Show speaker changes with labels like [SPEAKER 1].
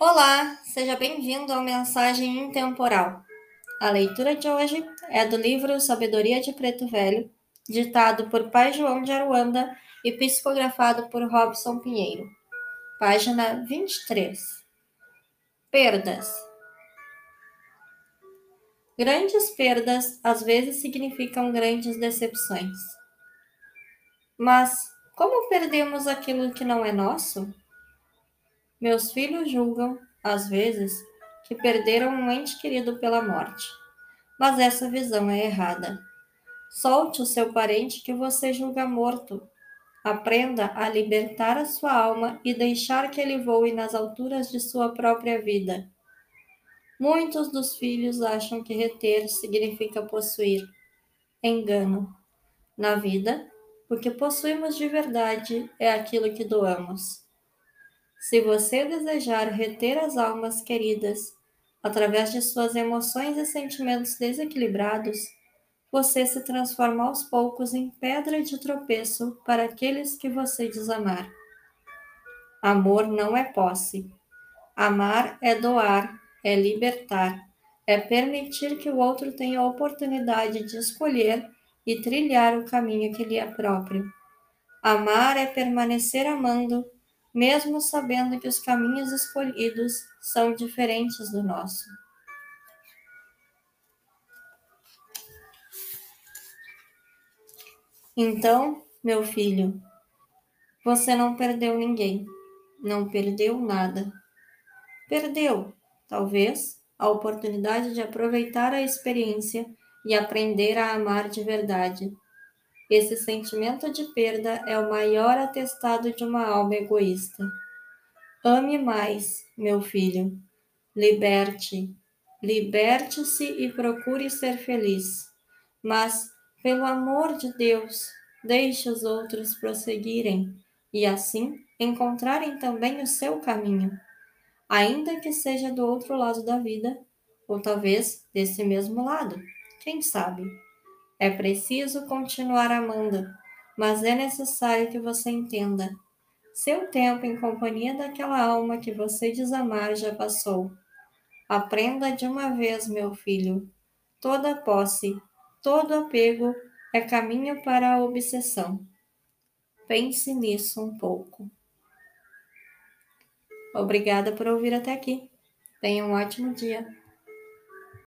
[SPEAKER 1] Olá, seja bem-vindo ao Mensagem Intemporal. A leitura de hoje é do livro Sabedoria de Preto Velho, ditado por Pai João de Aruanda e psicografado por Robson Pinheiro. Página 23. Perdas. Grandes perdas às vezes significam grandes decepções. Mas como perdemos aquilo que não é nosso? Meus filhos julgam, às vezes, que perderam um ente querido pela morte. Mas essa visão é errada. Solte o seu parente que você julga morto. Aprenda a libertar a sua alma e deixar que ele voe nas alturas de sua própria vida. Muitos dos filhos acham que reter significa possuir. Engano. Na vida, o que possuímos de verdade é aquilo que doamos. Se você desejar reter as almas queridas através de suas emoções e sentimentos desequilibrados, você se transforma aos poucos em pedra de tropeço para aqueles que você desamar. Amor não é posse. Amar é doar, é libertar, é permitir que o outro tenha a oportunidade de escolher e trilhar o caminho que lhe é próprio. Amar é permanecer amando mesmo sabendo que os caminhos escolhidos são diferentes do nosso. Então, meu filho, você não perdeu ninguém, não perdeu nada. Perdeu, talvez, a oportunidade de aproveitar a experiência e aprender a amar de verdade esse sentimento de perda é o maior atestado de uma alma egoísta. Ame mais, meu filho. Liberte. Liberte-se e procure ser feliz. Mas, pelo amor de Deus, deixe os outros prosseguirem e assim encontrarem também o seu caminho, ainda que seja do outro lado da vida, ou talvez desse mesmo lado, quem sabe? É preciso continuar amando, mas é necessário que você entenda. Seu tempo em companhia daquela alma que você desamar já passou. Aprenda de uma vez, meu filho. Toda posse, todo apego é caminho para a obsessão. Pense nisso um pouco. Obrigada por ouvir até aqui. Tenha um ótimo dia.